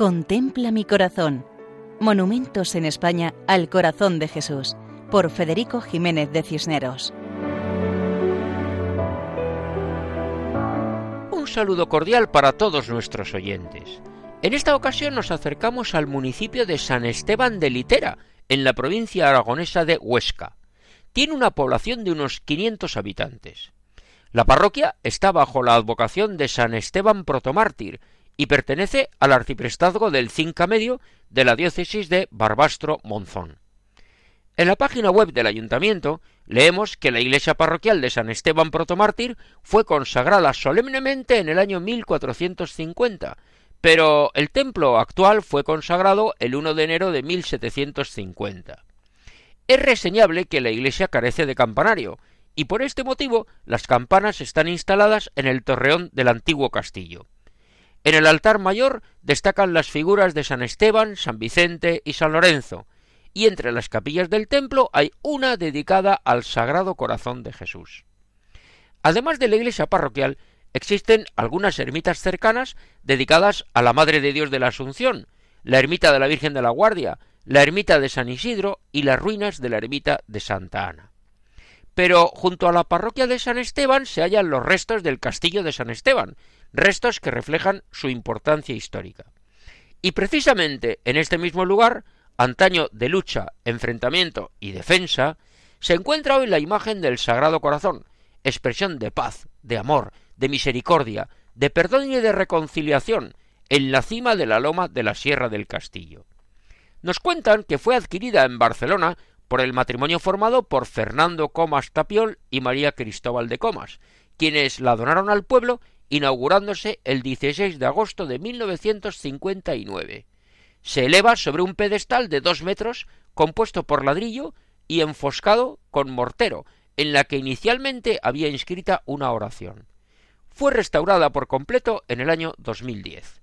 Contempla mi corazón. Monumentos en España al corazón de Jesús, por Federico Jiménez de Cisneros. Un saludo cordial para todos nuestros oyentes. En esta ocasión nos acercamos al municipio de San Esteban de Litera, en la provincia aragonesa de Huesca. Tiene una población de unos 500 habitantes. La parroquia está bajo la advocación de San Esteban Protomártir y pertenece al arciprestazgo del Cinca Medio de la diócesis de Barbastro-Monzón. En la página web del ayuntamiento leemos que la iglesia parroquial de San Esteban Protomártir fue consagrada solemnemente en el año 1450, pero el templo actual fue consagrado el 1 de enero de 1750. Es reseñable que la iglesia carece de campanario, y por este motivo las campanas están instaladas en el torreón del antiguo castillo. En el altar mayor destacan las figuras de San Esteban, San Vicente y San Lorenzo, y entre las capillas del templo hay una dedicada al Sagrado Corazón de Jesús. Además de la iglesia parroquial, existen algunas ermitas cercanas dedicadas a la Madre de Dios de la Asunción, la ermita de la Virgen de la Guardia, la ermita de San Isidro y las ruinas de la ermita de Santa Ana. Pero junto a la parroquia de San Esteban se hallan los restos del castillo de San Esteban, restos que reflejan su importancia histórica. Y precisamente en este mismo lugar, antaño de lucha, enfrentamiento y defensa, se encuentra hoy la imagen del Sagrado Corazón, expresión de paz, de amor, de misericordia, de perdón y de reconciliación, en la cima de la loma de la Sierra del Castillo. Nos cuentan que fue adquirida en Barcelona por el matrimonio formado por Fernando Comas Tapiol y María Cristóbal de Comas, quienes la donaron al pueblo inaugurándose el 16 de agosto de 1959. Se eleva sobre un pedestal de dos metros compuesto por ladrillo y enfoscado con mortero, en la que inicialmente había inscrita una oración. Fue restaurada por completo en el año 2010.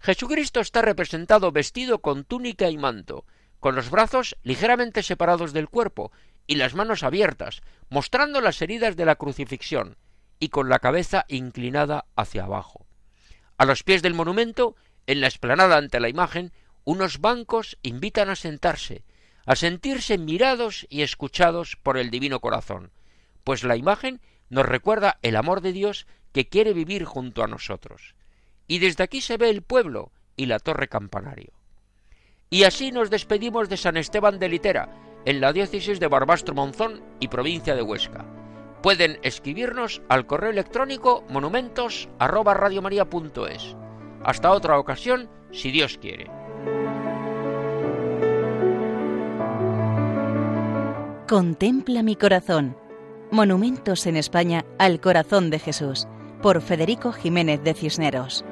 Jesucristo está representado vestido con túnica y manto, con los brazos ligeramente separados del cuerpo y las manos abiertas, mostrando las heridas de la crucifixión, y con la cabeza inclinada hacia abajo. A los pies del monumento, en la explanada ante la imagen, unos bancos invitan a sentarse, a sentirse mirados y escuchados por el divino corazón, pues la imagen nos recuerda el amor de Dios que quiere vivir junto a nosotros. Y desde aquí se ve el pueblo y la torre campanario. Y así nos despedimos de San Esteban de Litera, en la diócesis de Barbastro Monzón y provincia de Huesca pueden escribirnos al correo electrónico monumentos Hasta otra ocasión, si Dios quiere. Contempla mi corazón. Monumentos en España al corazón de Jesús, por Federico Jiménez de Cisneros.